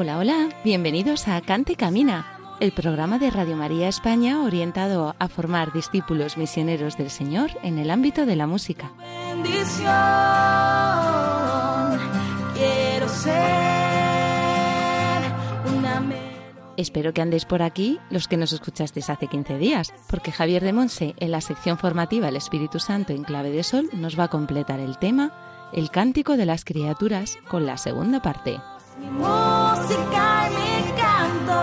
Hola, hola, bienvenidos a Cante Camina, el programa de Radio María España orientado a formar discípulos misioneros del Señor en el ámbito de la música. bendición. Quiero ser una. Espero que andéis por aquí los que nos escuchasteis hace 15 días, porque Javier de Monse en la sección formativa El Espíritu Santo en clave de sol nos va a completar el tema El cántico de las criaturas con la segunda parte. Mi música y mi canto.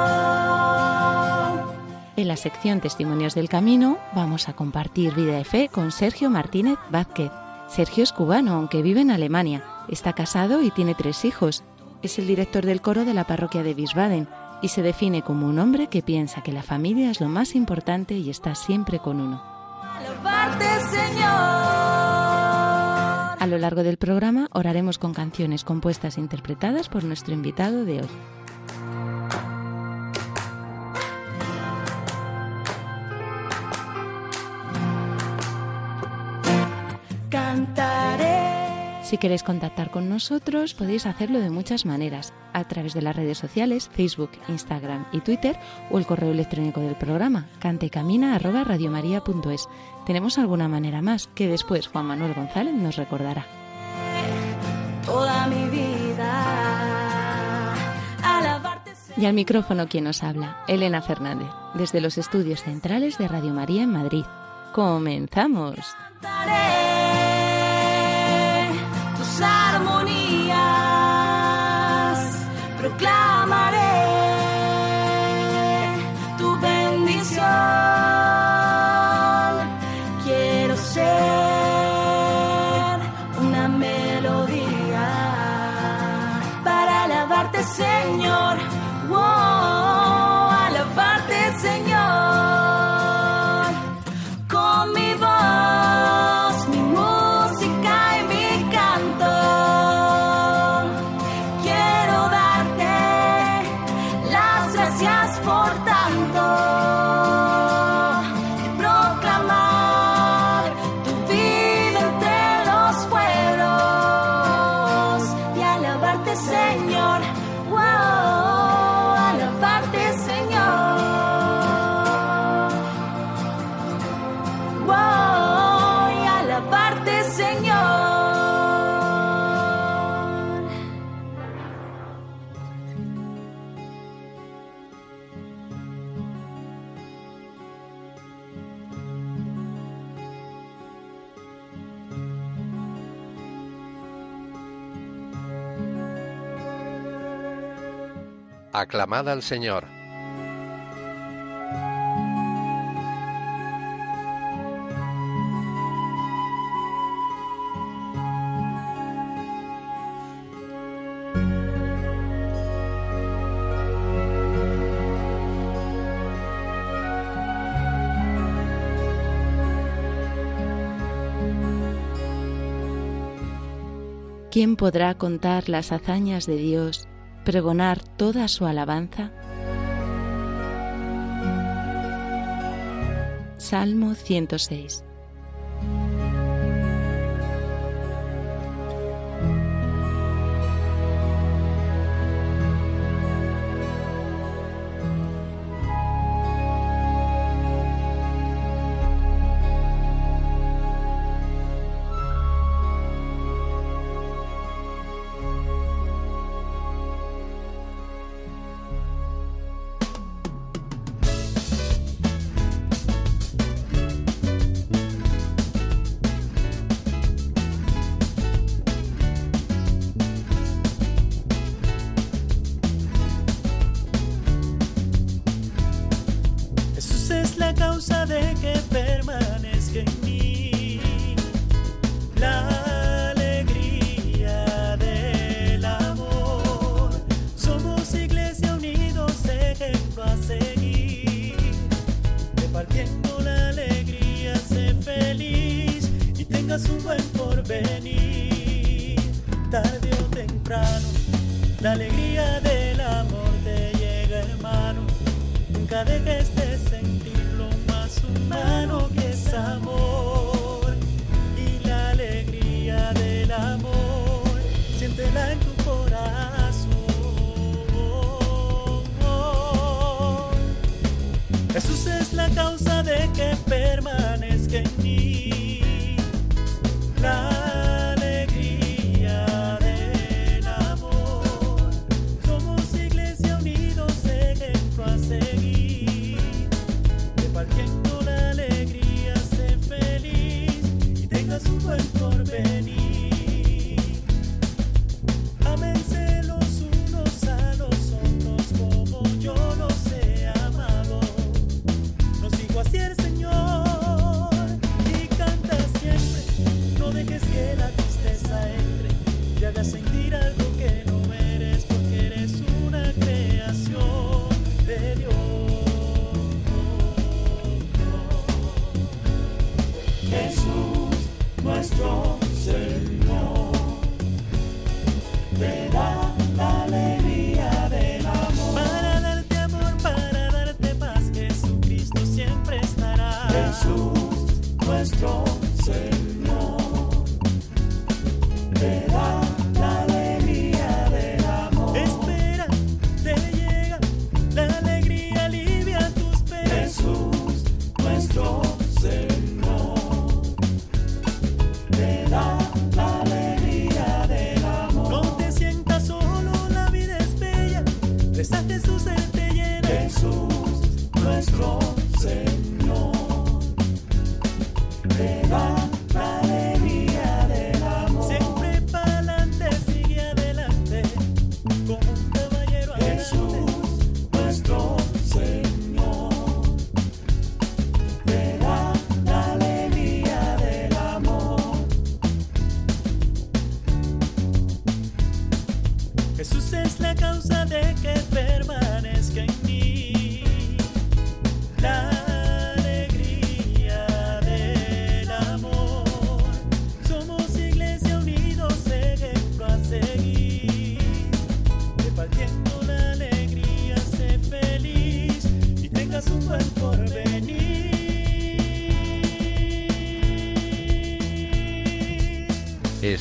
En la sección Testimonios del Camino vamos a compartir vida de fe con Sergio Martínez Vázquez. Sergio es cubano, aunque vive en Alemania. Está casado y tiene tres hijos. Es el director del coro de la parroquia de Wiesbaden y se define como un hombre que piensa que la familia es lo más importante y está siempre con uno. Alabarte, Señor. A lo largo del programa oraremos con canciones compuestas e interpretadas por nuestro invitado de hoy. Si queréis contactar con nosotros, podéis hacerlo de muchas maneras, a través de las redes sociales, Facebook, Instagram y Twitter, o el correo electrónico del programa, cantecamina.radiomaria.es. Tenemos alguna manera más que después Juan Manuel González nos recordará. toda mi vida. Y al micrófono quien nos habla, Elena Fernández, desde los estudios centrales de Radio María en Madrid. ¡Comenzamos! Cantaré tus armonías, Aclamad al Señor. ¿Quién podrá contar las hazañas de Dios, pregonar toda su alabanza? Salmo 106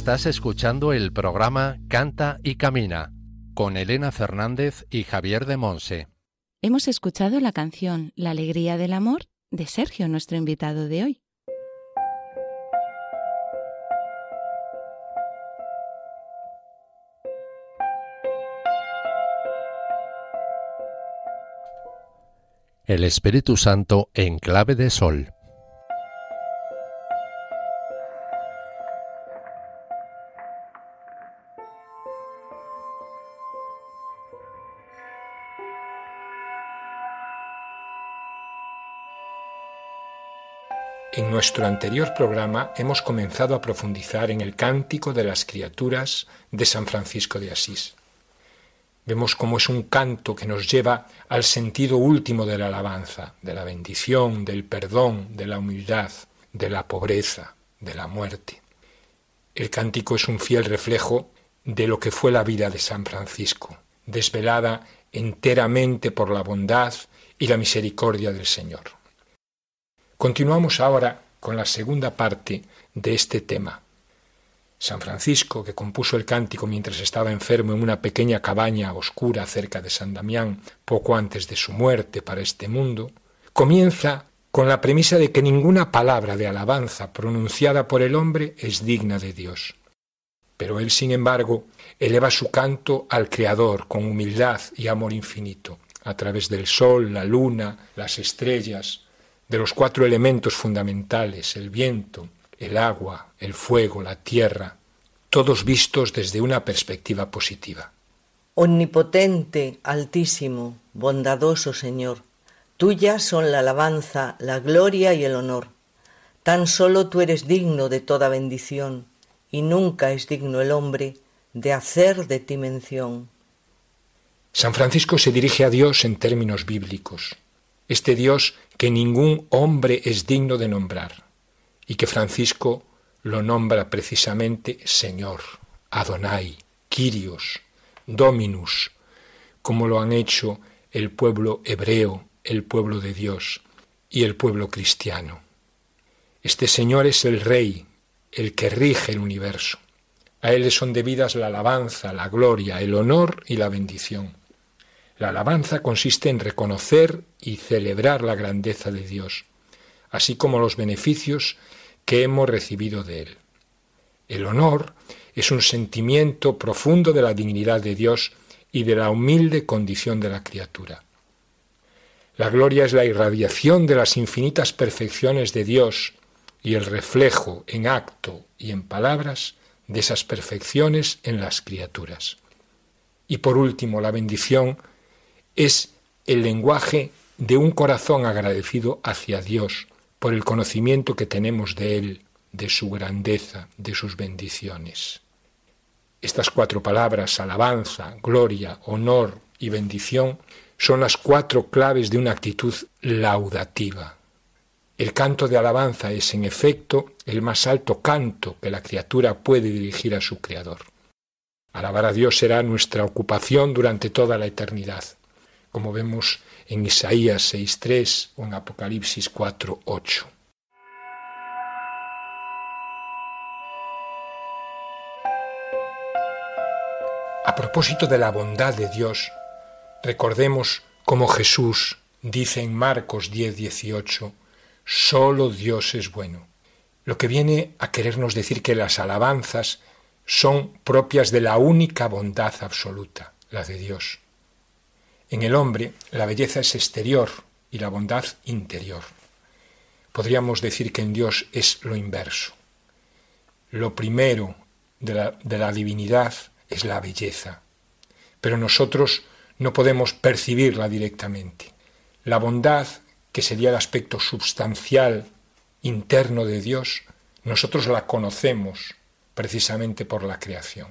Estás escuchando el programa Canta y Camina con Elena Fernández y Javier de Monse. Hemos escuchado la canción La alegría del amor de Sergio, nuestro invitado de hoy. El Espíritu Santo en clave de sol. En nuestro anterior programa hemos comenzado a profundizar en el cántico de las criaturas de San Francisco de Asís. Vemos cómo es un canto que nos lleva al sentido último de la alabanza, de la bendición, del perdón, de la humildad, de la pobreza, de la muerte. El cántico es un fiel reflejo de lo que fue la vida de San Francisco, desvelada enteramente por la bondad y la misericordia del Señor. Continuamos ahora con la segunda parte de este tema. San Francisco, que compuso el cántico mientras estaba enfermo en una pequeña cabaña oscura cerca de San Damián, poco antes de su muerte para este mundo, comienza con la premisa de que ninguna palabra de alabanza pronunciada por el hombre es digna de Dios. Pero él, sin embargo, eleva su canto al Creador con humildad y amor infinito, a través del sol, la luna, las estrellas, de los cuatro elementos fundamentales, el viento, el agua, el fuego, la tierra, todos vistos desde una perspectiva positiva. Omnipotente, altísimo, bondadoso Señor, tuyas son la alabanza, la gloria y el honor. Tan solo tú eres digno de toda bendición, y nunca es digno el hombre de hacer de ti mención. San Francisco se dirige a Dios en términos bíblicos, este Dios que ningún hombre es digno de nombrar, y que Francisco lo nombra precisamente Señor, Adonai, Kyrios, Dominus, como lo han hecho el pueblo hebreo, el pueblo de Dios y el pueblo cristiano. Este Señor es el Rey, el que rige el universo. A Él son debidas la alabanza, la gloria, el honor y la bendición. La alabanza consiste en reconocer y celebrar la grandeza de Dios, así como los beneficios que hemos recibido de Él. El honor es un sentimiento profundo de la dignidad de Dios y de la humilde condición de la criatura. La gloria es la irradiación de las infinitas perfecciones de Dios y el reflejo en acto y en palabras de esas perfecciones en las criaturas. Y por último, la bendición es el lenguaje de un corazón agradecido hacia Dios por el conocimiento que tenemos de Él, de su grandeza, de sus bendiciones. Estas cuatro palabras, alabanza, gloria, honor y bendición, son las cuatro claves de una actitud laudativa. El canto de alabanza es, en efecto, el más alto canto que la criatura puede dirigir a su Creador. Alabar a Dios será nuestra ocupación durante toda la eternidad, como vemos en Isaías 6.3 o en Apocalipsis 4.8. A propósito de la bondad de Dios, recordemos como Jesús dice en Marcos 10:18, solo Dios es bueno, lo que viene a querernos decir que las alabanzas son propias de la única bondad absoluta, la de Dios. En el hombre la belleza es exterior y la bondad interior. Podríamos decir que en Dios es lo inverso. Lo primero de la, de la divinidad es la belleza, pero nosotros no podemos percibirla directamente. La bondad, que sería el aspecto substancial interno de Dios, nosotros la conocemos precisamente por la creación.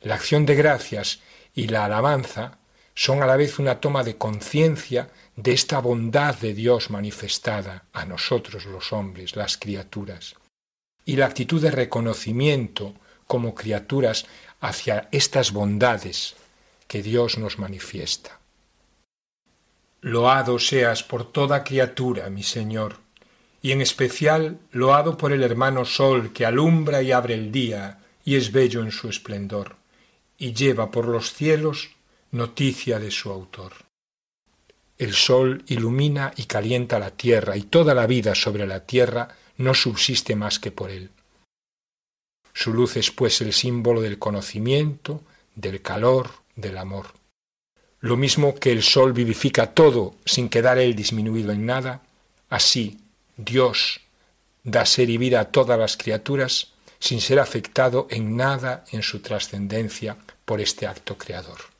La acción de gracias y la alabanza son a la vez una toma de conciencia de esta bondad de Dios manifestada a nosotros los hombres, las criaturas, y la actitud de reconocimiento como criaturas hacia estas bondades que Dios nos manifiesta. Loado seas por toda criatura, mi Señor, y en especial loado por el hermano Sol que alumbra y abre el día y es bello en su esplendor, y lleva por los cielos noticia de su autor. El sol ilumina y calienta la tierra, y toda la vida sobre la tierra no subsiste más que por él. Su luz es pues el símbolo del conocimiento, del calor, del amor. Lo mismo que el sol vivifica todo sin quedar él disminuido en nada, así Dios da ser y vida a todas las criaturas sin ser afectado en nada en su trascendencia por este acto creador.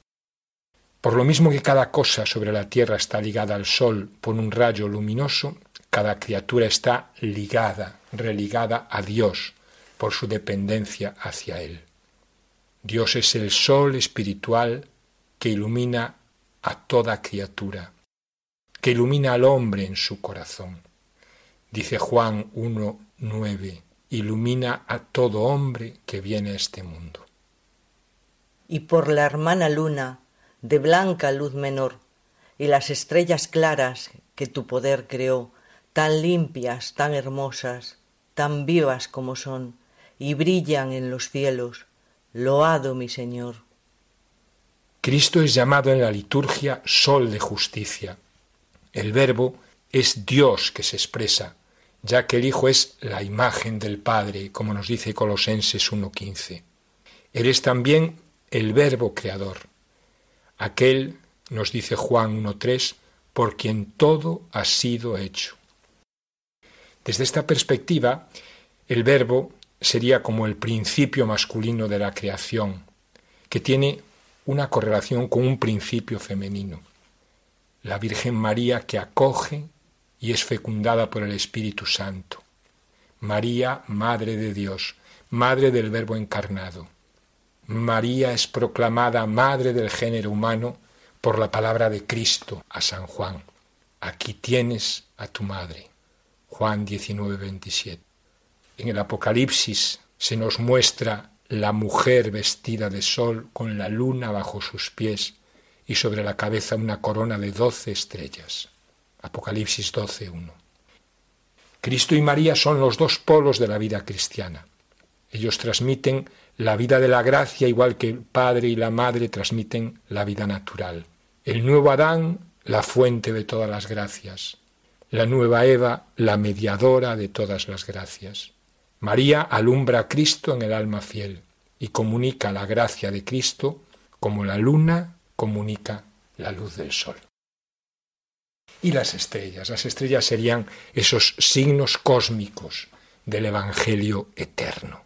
Por lo mismo que cada cosa sobre la tierra está ligada al sol por un rayo luminoso, cada criatura está ligada, religada a Dios por su dependencia hacia Él. Dios es el sol espiritual que ilumina a toda criatura, que ilumina al hombre en su corazón. Dice Juan 1.9, ilumina a todo hombre que viene a este mundo. Y por la hermana luna, de blanca luz menor, y las estrellas claras que tu poder creó, tan limpias, tan hermosas, tan vivas como son, y brillan en los cielos. Loado mi Señor. Cristo es llamado en la liturgia sol de justicia. El verbo es Dios que se expresa, ya que el Hijo es la imagen del Padre, como nos dice Colosenses 1.15. Él es también el verbo creador, aquel, nos dice Juan 1.3, por quien todo ha sido hecho. Desde esta perspectiva, el verbo sería como el principio masculino de la creación, que tiene una correlación con un principio femenino. La Virgen María que acoge y es fecundada por el Espíritu Santo. María, Madre de Dios, Madre del Verbo encarnado. María es proclamada Madre del género humano por la palabra de Cristo a San Juan. Aquí tienes a tu madre. Juan 19, 27. En el Apocalipsis se nos muestra la mujer vestida de sol con la luna bajo sus pies y sobre la cabeza una corona de doce estrellas. Apocalipsis 12.1. Cristo y María son los dos polos de la vida cristiana. Ellos transmiten la vida de la gracia igual que el Padre y la Madre transmiten la vida natural. El nuevo Adán, la fuente de todas las gracias. La nueva Eva, la mediadora de todas las gracias. María alumbra a Cristo en el alma fiel y comunica la gracia de Cristo como la luna comunica la luz del sol. Y las estrellas. Las estrellas serían esos signos cósmicos del Evangelio eterno.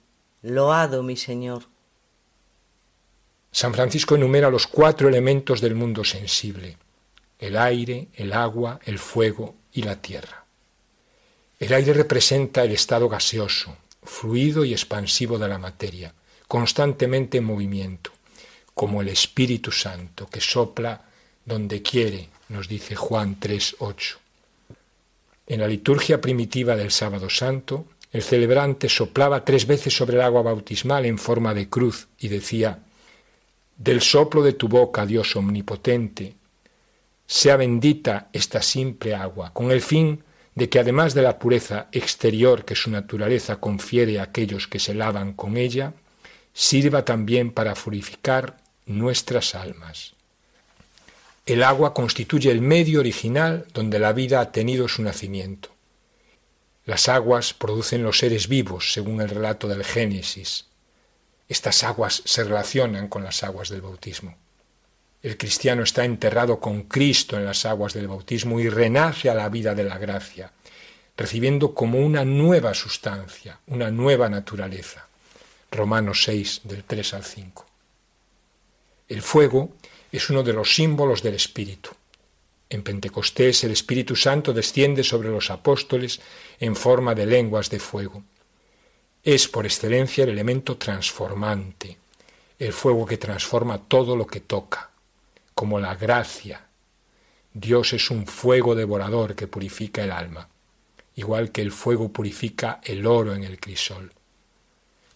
Loado mi Señor. San Francisco enumera los cuatro elementos del mundo sensible, el aire, el agua, el fuego y la tierra. El aire representa el estado gaseoso, fluido y expansivo de la materia, constantemente en movimiento, como el Espíritu Santo que sopla donde quiere, nos dice Juan 3.8. En la liturgia primitiva del sábado santo, el celebrante soplaba tres veces sobre el agua bautismal en forma de cruz y decía, Del soplo de tu boca, Dios omnipotente, sea bendita esta simple agua, con el fin de que además de la pureza exterior que su naturaleza confiere a aquellos que se lavan con ella, sirva también para purificar nuestras almas. El agua constituye el medio original donde la vida ha tenido su nacimiento. Las aguas producen los seres vivos, según el relato del Génesis. Estas aguas se relacionan con las aguas del bautismo. El cristiano está enterrado con Cristo en las aguas del bautismo y renace a la vida de la gracia, recibiendo como una nueva sustancia, una nueva naturaleza. Romanos 6 del 3 al 5. El fuego es uno de los símbolos del Espíritu. En Pentecostés el Espíritu Santo desciende sobre los apóstoles en forma de lenguas de fuego. Es por excelencia el elemento transformante, el fuego que transforma todo lo que toca, como la gracia. Dios es un fuego devorador que purifica el alma, igual que el fuego purifica el oro en el crisol.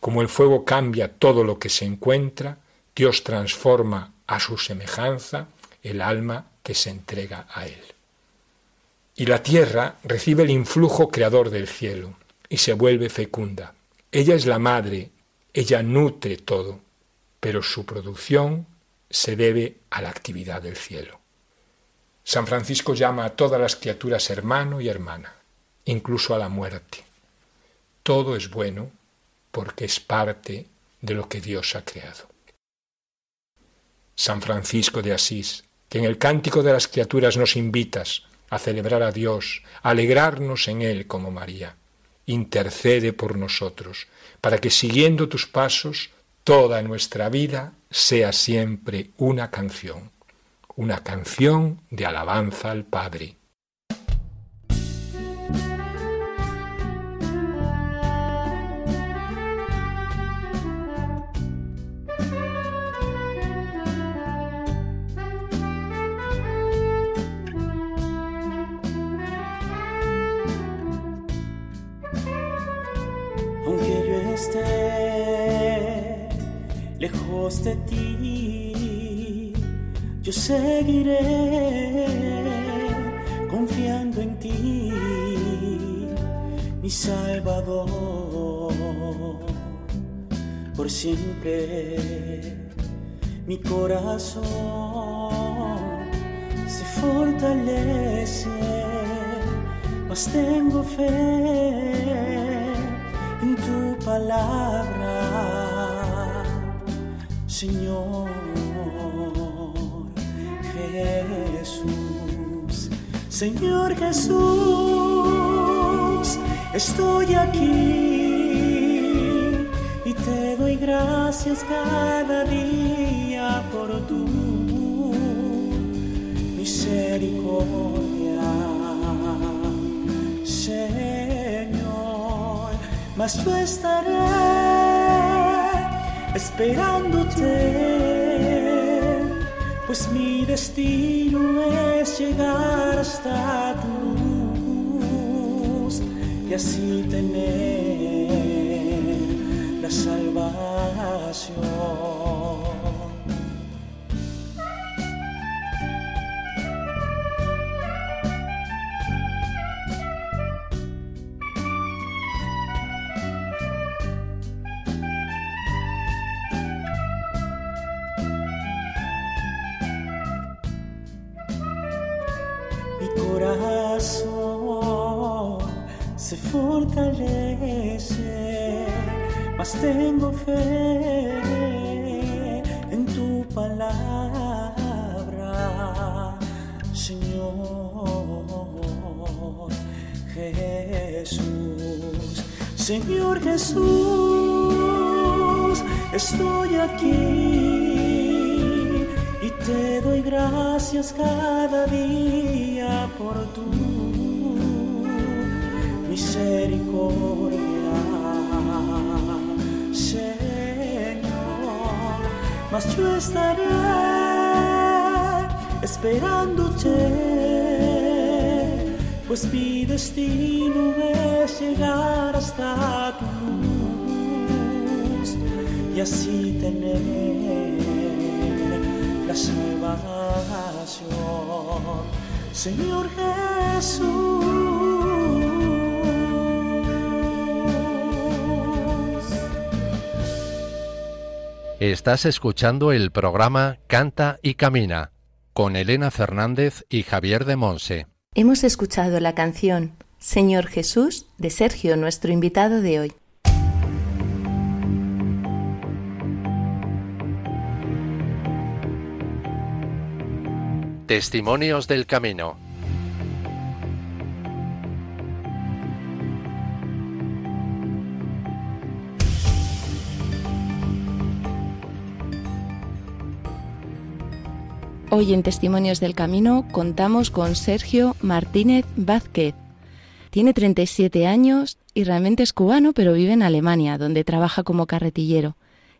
Como el fuego cambia todo lo que se encuentra, Dios transforma a su semejanza el alma que se entrega a Él. Y la tierra recibe el influjo creador del cielo y se vuelve fecunda. Ella es la madre, ella nutre todo, pero su producción se debe a la actividad del cielo. San Francisco llama a todas las criaturas hermano y hermana, incluso a la muerte. Todo es bueno porque es parte de lo que Dios ha creado. San Francisco de Asís, en el cántico de las criaturas nos invitas a celebrar a Dios, a alegrarnos en Él como María, intercede por nosotros, para que siguiendo tus pasos, toda nuestra vida sea siempre una canción, una canción de alabanza al Padre. De ti, yo seguiré confiando en ti, mi Salvador. Por siempre mi corazón se fortalece, mas tengo fe en tu palabra Señor Jesús, Señor Jesús, estoy aquí y te doy gracias cada día por tu misericordia. Señor, mas yo estaré esperándote, pues mi destino es llegar hasta tu luz y así tener la salvación. Yo estaré esperándote, pues mi destino es llegar hasta tu luz y así tener la salvación. Señor Jesús. Estás escuchando el programa Canta y Camina con Elena Fernández y Javier de Monse. Hemos escuchado la canción Señor Jesús de Sergio, nuestro invitado de hoy. Testimonios del Camino. Hoy en Testimonios del Camino contamos con Sergio Martínez Vázquez. Tiene 37 años y realmente es cubano, pero vive en Alemania, donde trabaja como carretillero.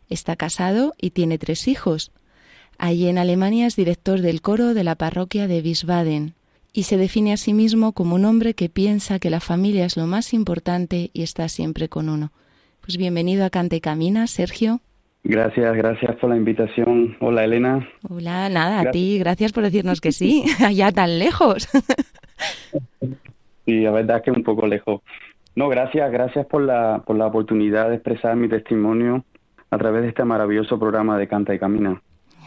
Está casado y tiene tres hijos. Allí en Alemania es director del coro de la parroquia de Wiesbaden y se define a sí mismo como un hombre que piensa que la familia es lo más importante y está siempre con uno. Pues bienvenido a Cante Camina, Sergio. Gracias, gracias por la invitación. Hola, Elena. Hola, nada, a ti, gracias por decirnos que sí, allá tan lejos. Sí, la verdad es que un poco lejos. No, gracias, gracias por la, por la oportunidad de expresar mi testimonio a través de este maravilloso programa de Canta y Camina.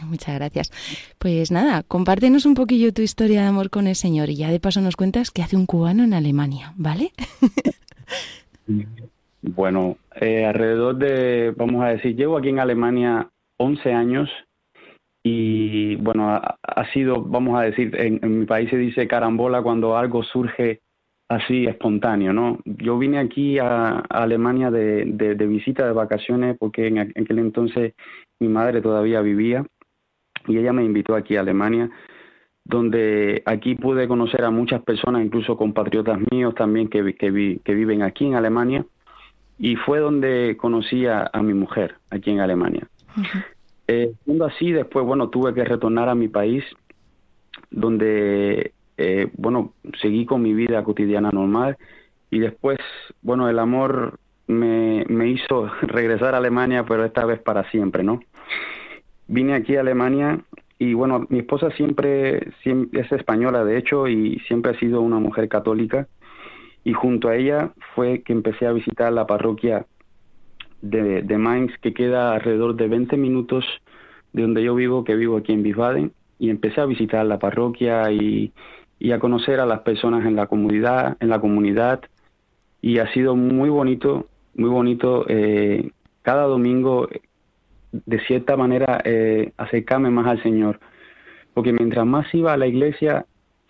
Muchas gracias. Pues nada, compártenos un poquillo tu historia de amor con el Señor y ya de paso nos cuentas qué hace un cubano en Alemania, ¿vale? Bueno, eh, alrededor de, vamos a decir, llevo aquí en Alemania 11 años y bueno, ha, sido, vamos a decir, en, en mi país se dice carambola cuando algo surge así espontáneo, ¿no? Yo vine aquí a, Alemania de, de- de visita de vacaciones porque en, aqu- en aquel entonces mi madre todavía vivía y ella me invitó aquí a Alemania, donde aquí pude conocer a muchas personas, incluso compatriotas míos también que, que, vi- que viven aquí en Alemania y fue donde conocí a, a mi mujer aquí en Alemania. Eh, siendo así, después, bueno, tuve que retornar a mi país, donde, eh, bueno, seguí con mi vida cotidiana normal y después, bueno, el amor me, me hizo regresar a Alemania, pero esta vez para siempre, ¿no? Vine aquí a Alemania y, bueno, mi esposa siempre, siempre es española, de hecho, y siempre ha sido una mujer católica y junto a ella fue que empecé a visitar la parroquia de, de Mainz, que queda alrededor de 20 minutos de donde yo vivo, que vivo aquí en Wiesbaden, y empecé a visitar la parroquia y, y a conocer a las personas en la comunidad, en la comunidad, y ha sido muy bonito, muy bonito eh, cada domingo, de cierta manera, eh, acercarme más al Señor, porque mientras más iba a la iglesia,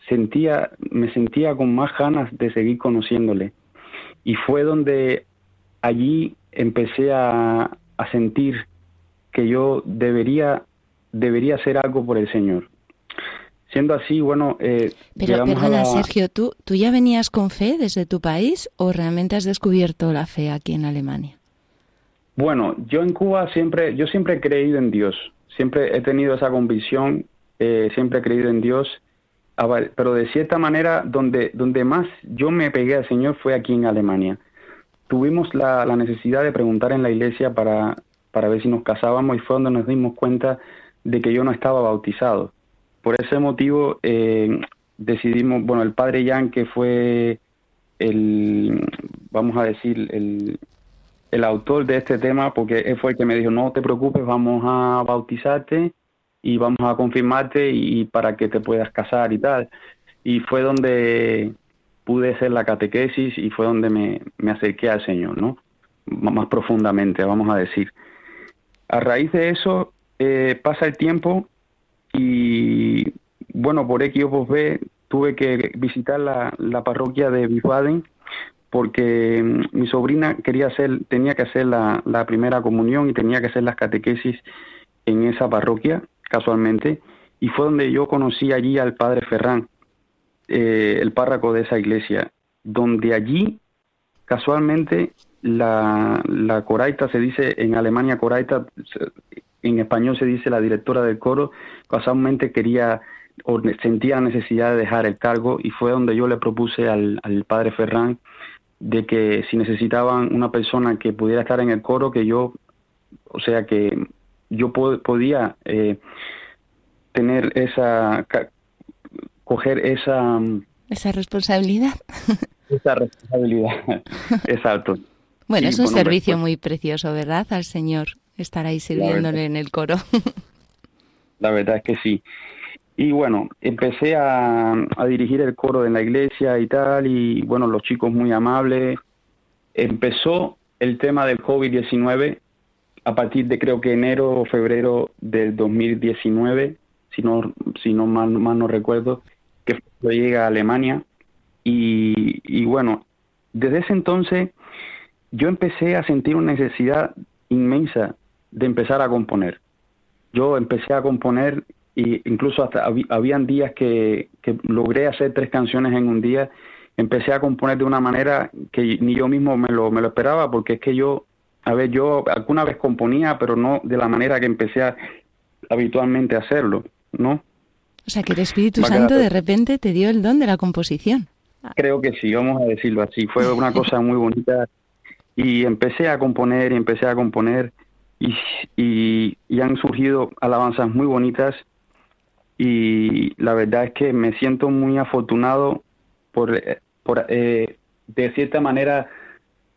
sentía, me sentía con más ganas de seguir conociéndole. Y fue donde allí empecé a, a sentir que yo debería, debería hacer algo por el Señor. Siendo así, bueno... Eh, Pero perdona, la- Sergio, ¿tú, ¿tú ya venías con fe desde tu país o realmente has descubierto la fe aquí en Alemania? Bueno, yo en Cuba siempre, yo siempre he creído en Dios, siempre he tenido esa convicción, eh, siempre he creído en Dios, pero de cierta manera donde, donde más yo me pegué al Señor fue aquí en Alemania. Tuvimos la, la necesidad de preguntar en la iglesia para, para ver si nos casábamos y fue donde nos dimos cuenta de que yo no estaba bautizado. Por ese motivo eh, decidimos, bueno, el padre Jan, que fue el, vamos a decir, el, el autor de este tema, porque él fue el que me dijo, no te preocupes, vamos a bautizarte y vamos a confirmarte y, para que te puedas casar y tal. Y fue donde pude hacer la catequesis y fue donde me, me acerqué al Señor, ¿no? Más profundamente, vamos a decir. A raíz de eso, eh, pasa el tiempo y, bueno, por X o por B, tuve que visitar la, la parroquia de Wiesbaden porque mm, mi sobrina quería hacer, tenía que hacer la, la primera comunión y tenía que hacer las catequesis en esa parroquia, casualmente, y fue donde yo conocí allí al padre Ferrán, eh, el párroco de esa iglesia, donde allí, casualmente, la, la coraita, se dice en Alemania coraita, en español se dice la directora del coro, casualmente quería o sentía la necesidad de dejar el cargo y fue donde yo le propuse al, al padre Ferrán de que si necesitaban una persona que pudiera estar en el coro, que yo, o sea, que yo po- podía eh, tener esa, coger esa, mm, Esa responsabilidad. esa responsabilidad. Exacto. Bueno, Y, es un servicio después- muy precioso, ¿verdad? Al Señor estar ahí sirviéndole en el coro. La verdad es que sí. Y bueno, empecé a, a dirigir el coro de la iglesia y tal, y bueno, los chicos muy amables. Empezó el tema del COVID-19 a partir de creo que enero o febrero del 2019, si no, si no mal, no recuerdo, que llega a Alemania. Y, y bueno, desde ese entonces yo empecé a sentir una necesidad inmensa de empezar a componer. Yo empecé a componer y incluso hasta habi- habían días que, que logré hacer tres canciones en un día. Empecé a componer de una manera que ni yo mismo me lo, me lo esperaba, porque es que yo, a ver, yo alguna vez componía, pero no de la manera que empecé a, habitualmente a hacerlo, ¿no? O sea, que el Espíritu Santo quedar- de repente te dio el don de la composición. Creo que sí, vamos a decirlo así. Fue una cosa muy bonita y empecé a componer y empecé a componer y, y, y han surgido alabanzas muy bonitas y la verdad es que me siento muy afortunado por, eh, por eh, de cierta manera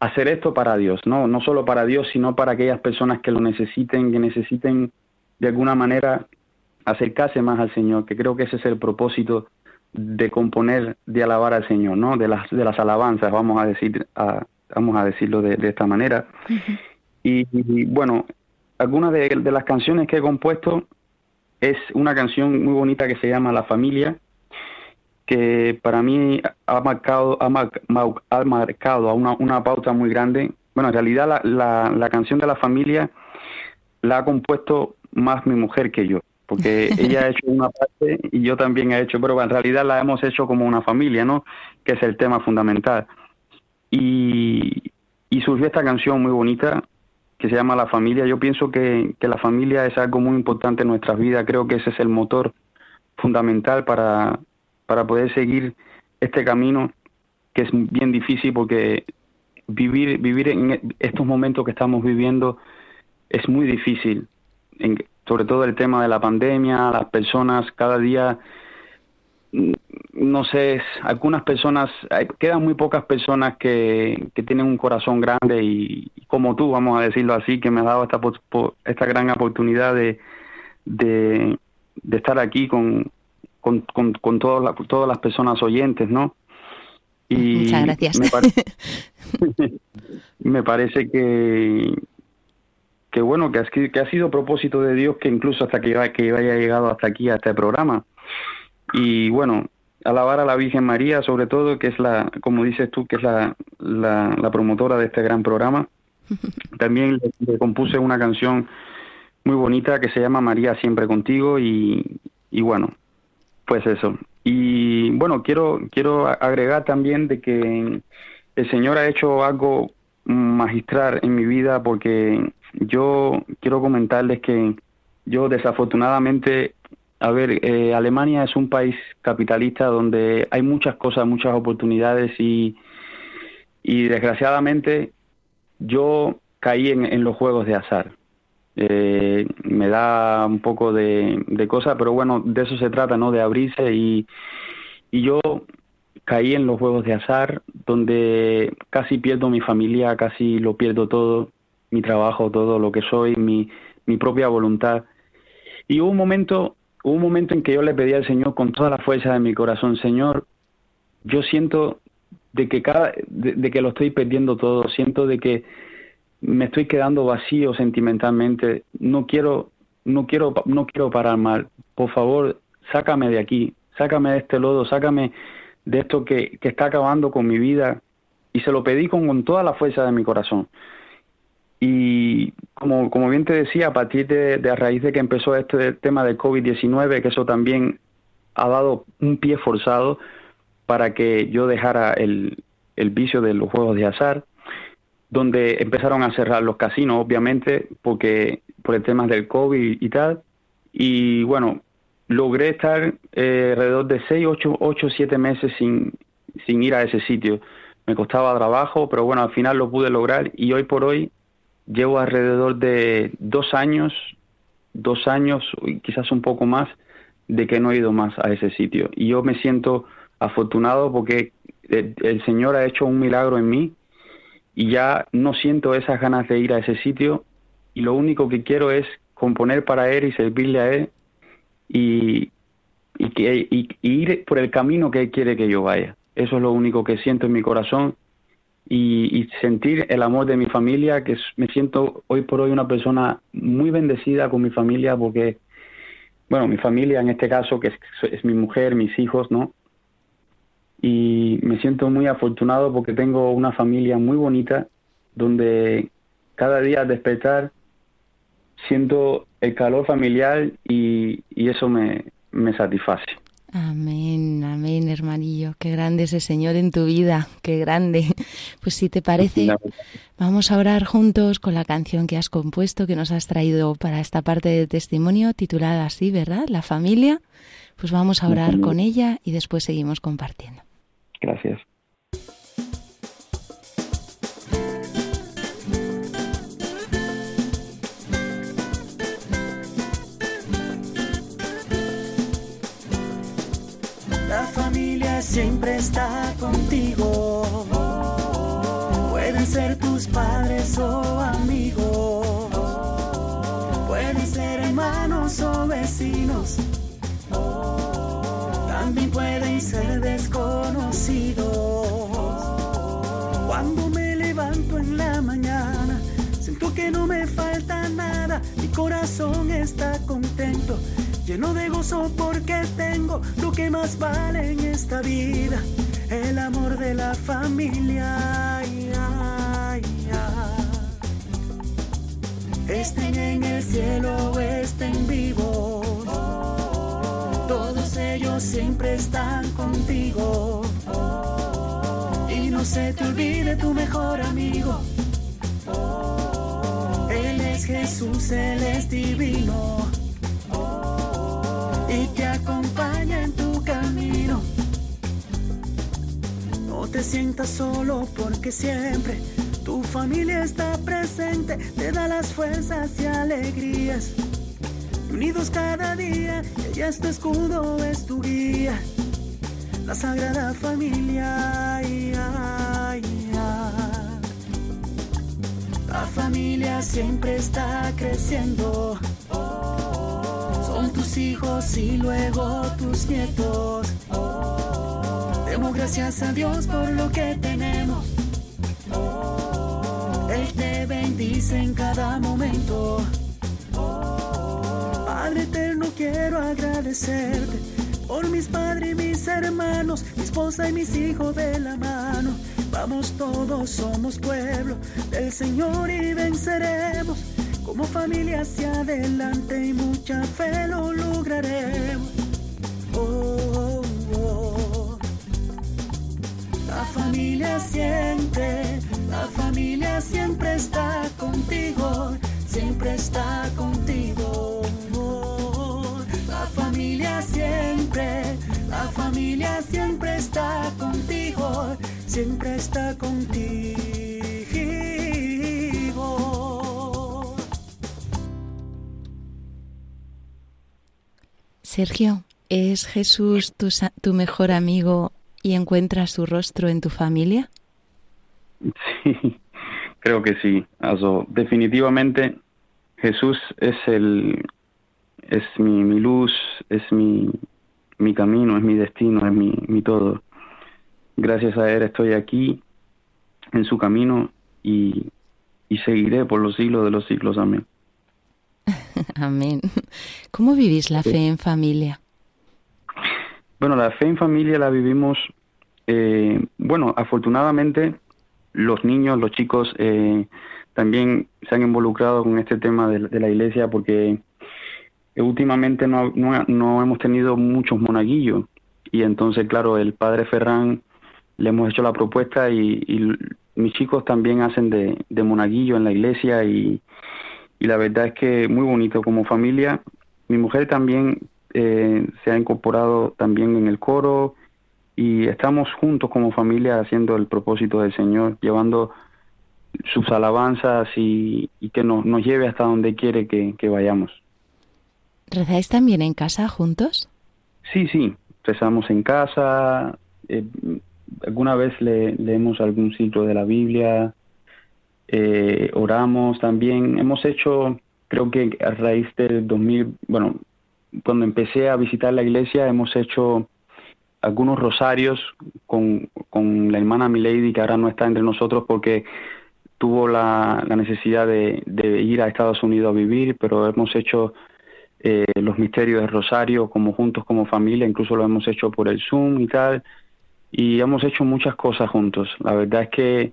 hacer esto para Dios, no no solo para Dios, sino para aquellas personas que lo necesiten, que necesiten de alguna manera acercarse más al Señor, que creo que ese es el propósito de componer, de alabar al Señor, ¿no? De las de las alabanzas, vamos a decir, a- vamos a decirlo de, de esta manera. y, y, bueno, algunas de, de las canciones que he compuesto es una canción muy bonita que se llama La Familia, que para mí ha marcado, ha mar- ha marcado a una, una pauta muy grande. Bueno, en realidad la, la, la canción de la familia la ha compuesto más mi mujer que yo, porque ella ha hecho una parte y yo también he hecho, pero en realidad la hemos hecho como una familia, ¿no? Que es el tema fundamental. Y, y surgió esta canción muy bonita que se llama La familia. Yo pienso que, que la familia es algo muy importante en nuestras vidas, creo que ese es el motor fundamental para, para poder seguir este camino que es bien difícil porque vivir vivir en estos momentos que estamos viviendo es muy difícil. Sobre todo el tema de la pandemia las personas cada día no sé algunas personas hay- quedan muy pocas personas que, que tienen un corazón grande y, como tú vamos a decirlo así que me has dado esta esta gran oportunidad de, de estar aquí con con, con, con todas las- todas las personas oyentes no y Muchas gracias. me parece me parece que que bueno que, ha sido- que ha sido propósito de Dios que incluso hasta que, que haya llegado hasta aquí a este programa y bueno alabar a la Virgen María, sobre todo, que es la, como dices tú, que es la, la, la promotora de este gran programa. También le, le compuse una canción muy bonita que se llama María siempre contigo y, y bueno, pues eso. Y bueno, quiero, quiero agregar también de que el Señor ha hecho algo magistral en mi vida porque yo quiero comentarles que yo desafortunadamente, a ver, eh, Alemania es un país capitalista donde hay muchas cosas, muchas oportunidades y, y desgraciadamente yo caí en, en los juegos de azar. Eh, me da un poco de, de cosa, pero bueno, de eso se trata, ¿no? De abrirse y, y yo caí en los juegos de azar, donde casi pierdo mi familia, casi lo pierdo todo, mi trabajo, todo lo que soy, mi, mi propia voluntad. Y hubo un momento, hubo un momento en que yo le pedí al Señor con toda la fuerza de mi corazón, Señor, yo siento de que cada, de, de que lo estoy perdiendo todo, siento de que me estoy quedando vacío sentimentalmente, no quiero, no quiero, no quiero parar mal. Por favor, sácame de aquí, sácame de este lodo, sácame de esto que, que está acabando con mi vida. Y se lo pedí con, con toda la fuerza de mi corazón. Y como, como bien te decía, a partir de, de a raíz de que empezó este tema del COVID-19, que eso también ha dado un pie forzado para que yo dejara el, el vicio de los juegos de azar, donde empezaron a cerrar los casinos, obviamente, porque por el tema del COVID y tal. Y bueno, logré estar eh, alrededor de 6, 8, 8, 7 meses sin, sin ir a ese sitio. Me costaba trabajo, pero bueno, al final lo pude lograr y hoy por hoy llevo alrededor de dos años, dos años, quizás un poco más, de que no he ido más a ese sitio. Y yo me siento afortunado porque el, el Señor ha hecho un milagro en mí y ya no siento esas ganas de ir a ese sitio y lo único que quiero es componer para Él y servirle a Él y, y, que, y, ir por el camino que Él quiere que yo vaya. Eso es lo único que siento en mi corazón y, sentir el amor de mi familia, que me siento hoy por hoy una persona muy bendecida con mi familia porque, bueno, mi familia en este caso, que es, es mi mujer, mis hijos, ¿no? Y me siento muy afortunado porque tengo una familia muy bonita donde cada día al despertar siento el calor familiar y, y eso me, me satisface. Amén, amén, hermanillo. Qué grande ese Señor en tu vida, qué grande. Pues si te parece, vamos a orar juntos con la canción que has compuesto, que nos has traído para esta parte de testimonio, titulada así, ¿verdad? La familia. Pues vamos a orar con ella y después seguimos compartiendo. Gracias. La familia siempre está contigo. Corazón está contento, lleno de gozo porque tengo lo que más vale en esta vida, el amor de la familia. Estén en el cielo o estén vivos, todos ellos siempre están contigo. Y no se te olvide tu mejor amigo. Jesús, Él es divino. Y te acompaña en tu camino. No te sientas solo porque siempre tu familia está presente. Te da las fuerzas y alegrías. Unidos cada día, ella es escudo, es tu guía. La sagrada familia. La familia siempre está creciendo. Son tus hijos y luego tus nietos. Demos gracias a Dios por lo que tenemos. Él te bendice en cada momento. Padre eterno, quiero agradecerte por mis padres y mis hermanos, mi esposa y mis hijos de la mano. Vamos todos, somos pueblo del Señor y venceremos. Como familia hacia adelante y mucha fe lo lograremos. Oh, oh. La familia siempre, la familia siempre está contigo, siempre está contigo. La familia siempre, la familia siempre está contigo, siempre está contigo. Sergio, ¿es Jesús tu, sa- tu mejor amigo y encuentras su rostro en tu familia? Sí, creo que sí. Also, definitivamente Jesús es el es mi, mi luz, es mi, mi camino, es mi destino, es mi, mi todo. Gracias a Él estoy aquí en su camino y, y seguiré por los siglos de los siglos. Amén. Amén. ¿Cómo vivís la fe en familia? Bueno, la fe en familia la vivimos, eh, bueno, afortunadamente los niños, los chicos eh, también se han involucrado con este tema de, de la iglesia porque eh, últimamente no, no, no hemos tenido muchos monaguillos y entonces, claro, el padre Ferran le hemos hecho la propuesta y, mis chicos también hacen de, de monaguillo en la iglesia y, y la verdad es que muy bonito como familia. Mi mujer también eh, se ha incorporado también en el coro y estamos juntos como familia haciendo el propósito del Señor, llevando sus alabanzas y, y que nos, nos lleve hasta donde quiere que, que vayamos. ¿Rezáis también en casa juntos? Sí, sí, rezamos en casa, eh, alguna vez le, leemos algún ciclo de la Biblia, eh, oramos también, hemos hecho, creo que a raíz del 2000, bueno, cuando empecé a visitar la iglesia hemos hecho algunos rosarios con, con la hermana Milady, que ahora no está entre nosotros porque tuvo la, la necesidad de, de ir a Estados Unidos a vivir, pero hemos hecho eh, los misterios del Rosario como juntos, como familia, incluso lo hemos hecho por el Zoom y tal, y hemos hecho muchas cosas juntos. La verdad es que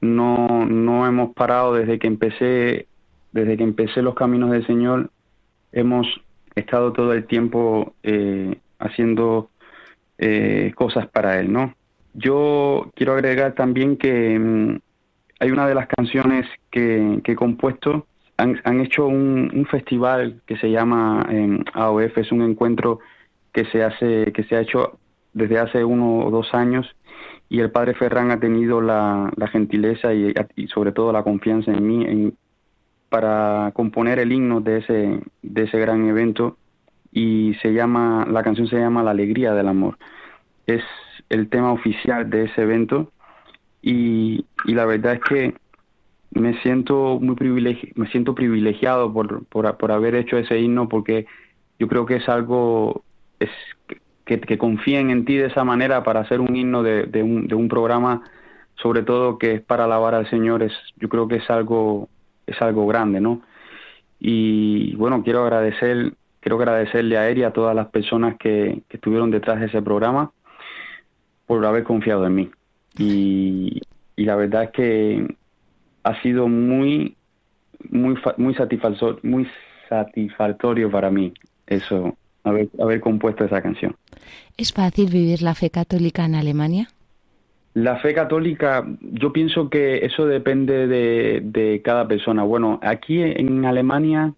no, no hemos parado desde que empecé, desde que empecé los caminos del Señor, hemos estado todo el tiempo eh, haciendo eh, cosas para Él, ¿no? Yo quiero agregar también que mm, hay una de las canciones que, que he compuesto, han, han hecho un, festival que se llama eh, AOF, es un encuentro que se hace, que se ha hecho desde hace uno o dos años y el padre Ferran ha tenido la, la gentileza y, y sobre todo la confianza en mí para componer el himno de ese, de ese gran evento y se llama, la canción se llama La alegría del amor. Es el tema oficial de ese evento y, y la verdad es que me siento muy privilegi me siento privilegiado por, por, por haber hecho ese himno porque yo creo que es algo es que, confíen en ti de esa manera para hacer un himno de, de, un, de un programa sobre todo que es para alabar al Señor es yo creo que es algo es algo grande no y bueno quiero agradecer quiero agradecerle a él y a todas las personas que, que estuvieron detrás de ese programa por haber confiado en mí. Y, y la verdad es que ha sido muy muy muy satisfactorio muy satisfactorio para mí eso haber, haber compuesto esa canción ¿Es fácil vivir la fe católica en Alemania? La fe católica, yo pienso que eso depende de, de, cada persona. Bueno, aquí en Alemania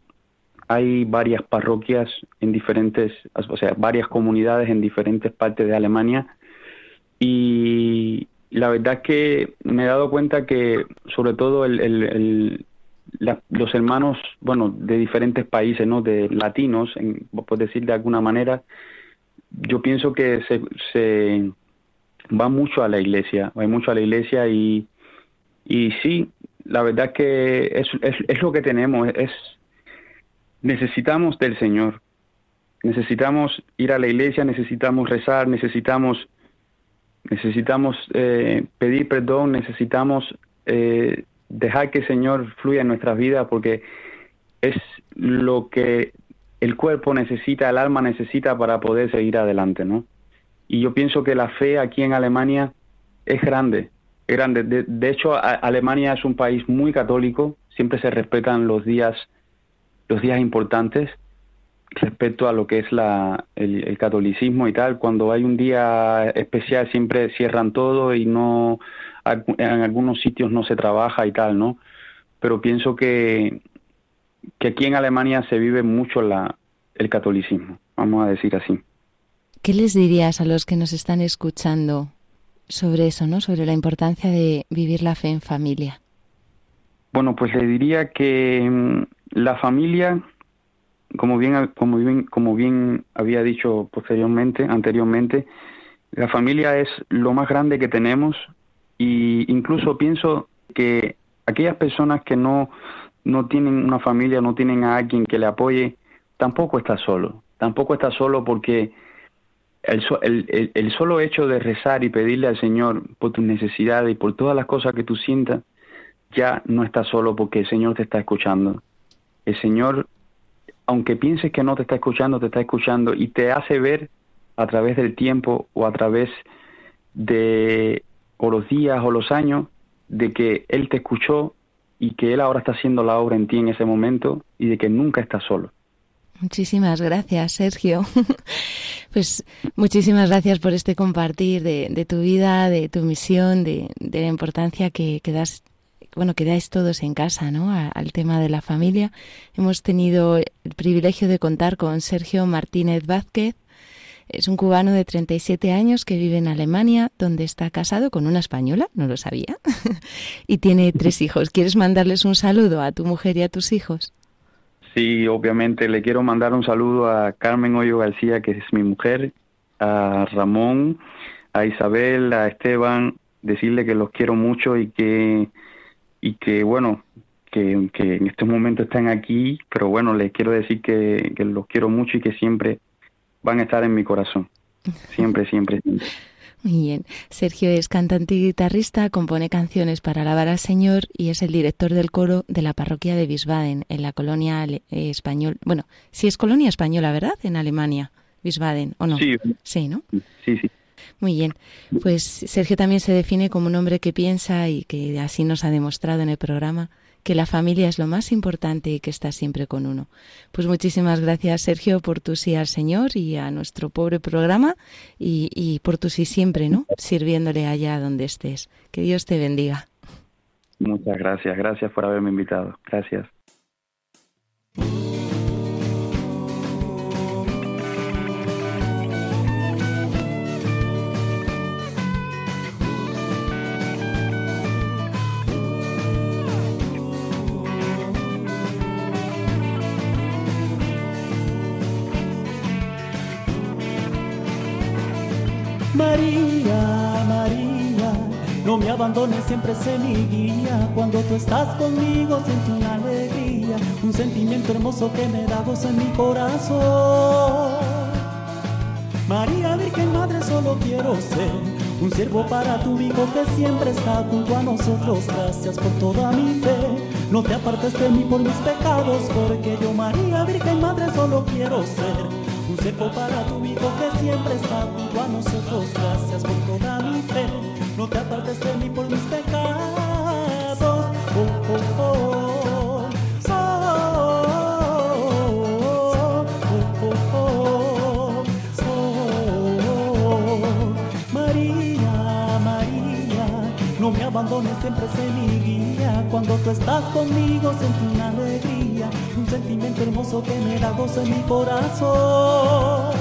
hay varias parroquias en diferentes, o sea, varias comunidades en diferentes partes de Alemania y la verdad es que me he dado cuenta que sobre todo el, el, el, la, los hermanos, bueno, de diferentes países, ¿no? De latinos, en, por decir de alguna manera, yo pienso que se, se va mucho a la iglesia, va mucho a la iglesia y, y sí, la verdad que es, es, es lo que tenemos, es necesitamos del Señor, necesitamos ir a la iglesia, necesitamos rezar, necesitamos necesitamos eh, pedir perdón, necesitamos eh, dejar que el Señor fluya en nuestras vidas porque es lo que el cuerpo necesita, el alma necesita para poder seguir adelante, ¿no? Y yo pienso que la fe aquí en Alemania es grande, es grande. De, de hecho, Alemania es un país muy católico, siempre se respetan los días, los días importantes respecto a lo que es la, el, el catolicismo y tal. Cuando hay un día especial siempre cierran todo y no, en algunos sitios no se trabaja y tal, ¿no? Pero pienso que, que aquí en Alemania se vive mucho la, el catolicismo, vamos a decir así. ¿Qué les dirías a los que nos están escuchando sobre eso, ¿no? Sobre la importancia de vivir la fe en familia. Bueno, pues le diría que mm, la familia, como bien, como bien, como bien había dicho posteriormente, anteriormente, la familia es lo más grande que tenemos y incluso pienso que aquellas personas que no, no tienen una familia, no tienen a alguien que le apoye, tampoco está solo. Tampoco está solo porque el, el, el solo hecho de rezar y pedirle al Señor por tus necesidades y por todas las cosas que tú sientas, ya no estás solo porque el Señor te está escuchando. El Señor, aunque pienses que no te está escuchando, te está escuchando y te hace ver a través del tiempo o a través de o los días o los años de que Él te escuchó y que Él ahora está haciendo la obra en ti en ese momento y de que nunca estás solo. Muchísimas gracias, Sergio. Pues muchísimas gracias por este compartir de, de tu vida, de tu misión, de, de la importancia que, que das, bueno, que dais todos en casa, ¿no? Al tema de la familia. Hemos tenido el privilegio de contar con Sergio Martínez Vázquez. Es un cubano de 37 años que vive en Alemania, donde está casado con una española, no lo sabía, y tiene tres hijos. ¿Quieres mandarles un saludo a tu mujer y a tus hijos? Sí, obviamente le quiero mandar un saludo a Carmen Hoyo García, que es mi mujer, a Ramón, a Isabel, a Esteban, decirle que los quiero mucho y que, y que bueno, que, en estos momentos están aquí, pero bueno, les quiero decir que los quiero mucho y que siempre van a estar en mi corazón. Siempre, siempre, siempre. Muy bien. Sergio es cantante y guitarrista, compone canciones para alabar al Señor y es el director del coro de la parroquia de Wiesbaden, en la colonia eh, español. Bueno, sí es colonia española, ¿verdad? En Alemania, Wiesbaden, ¿o no? Sí, Sí, ¿no? sí, sí. Muy bien. Pues Sergio también se define como un hombre que piensa y que así nos ha demostrado en el programa que la familia es lo más importante y que está siempre con uno. Pues muchísimas gracias, Sergio, por tu sí al Señor y a nuestro pobre programa y, y por tu sí siempre, ¿no? Sirviéndole allá donde estés. Que Dios te bendiga. Muchas gracias, gracias por haberme invitado. Gracias. Abandones, siempre sé mi guía. Cuando tú estás conmigo siento una alegría, un sentimiento hermoso que me da gozo en mi corazón. María Virgen Madre, solo quiero ser un siervo para tu hijo que siempre está junto a nosotros. Gracias por toda mi fe. No te apartes de mí por mis pecados, porque yo, María Virgen Madre, solo quiero ser un siervo para tu hijo que siempre está junto a nosotros. Gracias por toda mi fe. No siempre sé mi guía. Cuando tú estás conmigo siento una alegría, un sentimiento hermoso que me da gozo en mi corazón.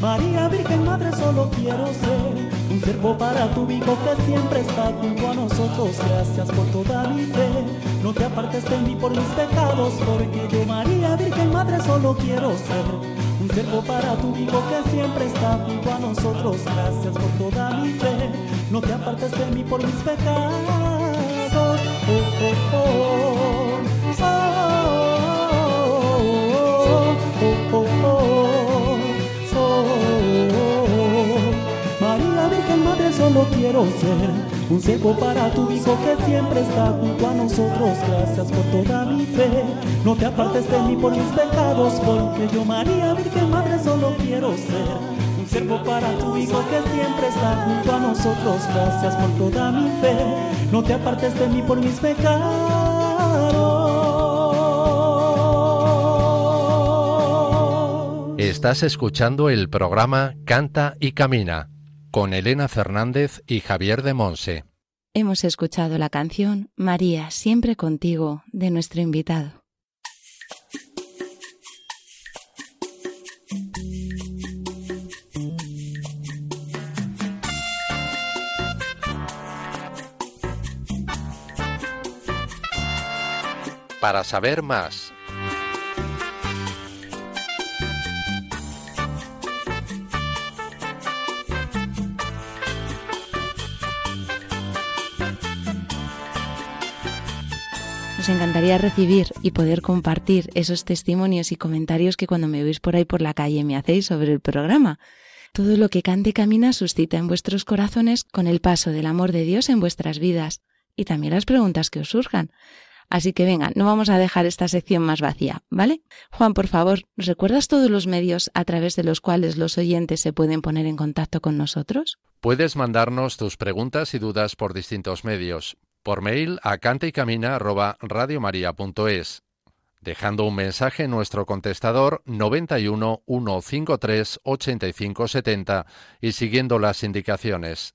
María Virgen Madre, solo quiero ser un siervo para tu hijo que siempre está junto a nosotros. Gracias por toda mi fe. No te apartes de mí por mis pecados, porque yo, María Virgen Madre, solo quiero ser un siervo para tu hijo que siempre está junto a nosotros. Gracias por toda mi fe. No te apartes de mí por mis pecados. Oh, oh, oh. Oh, oh, oh, oh. Oh, María Virgen Madre, solo quiero ser un siervo para tu hijo que siempre está junto a nosotros. Gracias por toda mi fe. No te apartes de mí por mis pecados, porque yo, María, Virgen Madre, solo quiero ser siervo para tu hijo que siempre está junto a nosotros. Gracias por toda mi fe. No te apartes de mí por mis pecados. Estás escuchando el programa Canta y Camina con Elena Fernández y Javier de Monse. Hemos escuchado la canción María, siempre contigo, de nuestro invitado. Para saber más Nos encantaría recibir y poder compartir esos testimonios y comentarios que cuando me veis por ahí por la calle me hacéis sobre el programa. Todo lo que cante y camina suscita en vuestros corazones con el paso del amor de Dios en vuestras vidas y también las preguntas que os surjan. Así que venga, no vamos a dejar esta sección más vacía, ¿vale? Juan, por favor, ¿nos recuerdas todos los medios a través de los cuales los oyentes se pueden poner en contacto con nosotros? Puedes mandarnos tus preguntas y dudas por distintos medios. Por mail a cantaycamina@radiomaria.es, dejando un mensaje en nuestro contestador 91 153 85 70 y siguiendo las indicaciones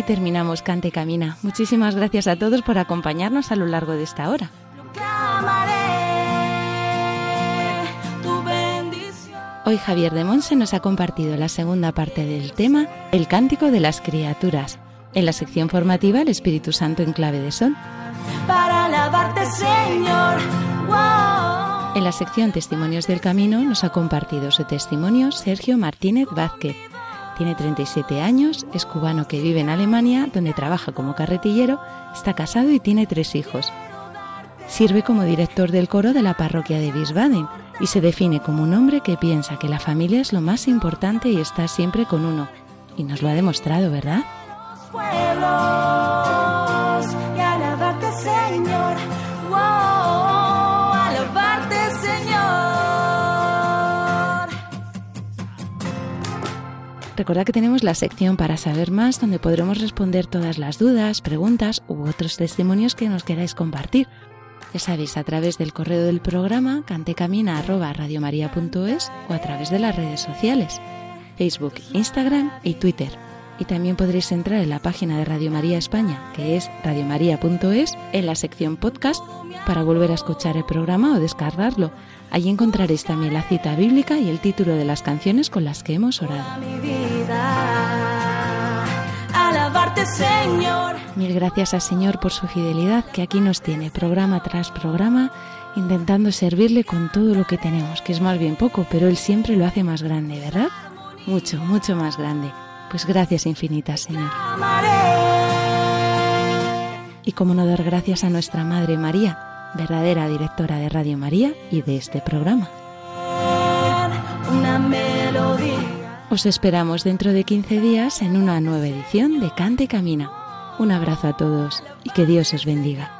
Aquí terminamos Cante y Camina. Muchísimas gracias a todos por acompañarnos a lo largo de esta hora. Hoy Javier de Monse nos ha compartido la segunda parte del tema El cántico de las criaturas, en la sección formativa El Espíritu Santo en clave de sol. para alabarte, Señor. Wow. En la sección Testimonios del Camino nos ha compartido su testimonio Sergio Martínez Vázquez. Tiene 37 años, es cubano que vive en Alemania, donde trabaja como carretillero, está casado y tiene tres hijos. Sirve como director del coro de la parroquia de Wiesbaden y se define como un hombre que piensa que la familia es lo más importante y está siempre con uno. Y nos lo ha demostrado, ¿verdad? Recordad que tenemos la sección para saber más donde podremos responder todas las dudas, preguntas u otros testimonios que nos queráis compartir. Ya sabéis, a través del correo del programa cantecamina.radiomaria.es o a través de las redes sociales, Facebook, Instagram y Twitter. Y también podréis entrar en la página de Radio María España, que es radiomaria.es, en la sección podcast, para volver a escuchar el programa o descargarlo. Allí encontraréis también la cita bíblica y el título de las canciones con las que hemos orado. Mil gracias al Señor por su fidelidad que aquí nos tiene programa tras programa intentando servirle con todo lo que tenemos, que es más bien poco, pero Él siempre lo hace más grande, ¿verdad? Mucho, mucho más grande. Pues gracias infinitas, Señor. Y cómo no dar gracias a nuestra Madre María, verdadera directora de Radio María y de este programa. Os esperamos dentro de 15 días en una nueva edición de Cante y Camina. Un abrazo a todos y que Dios os bendiga.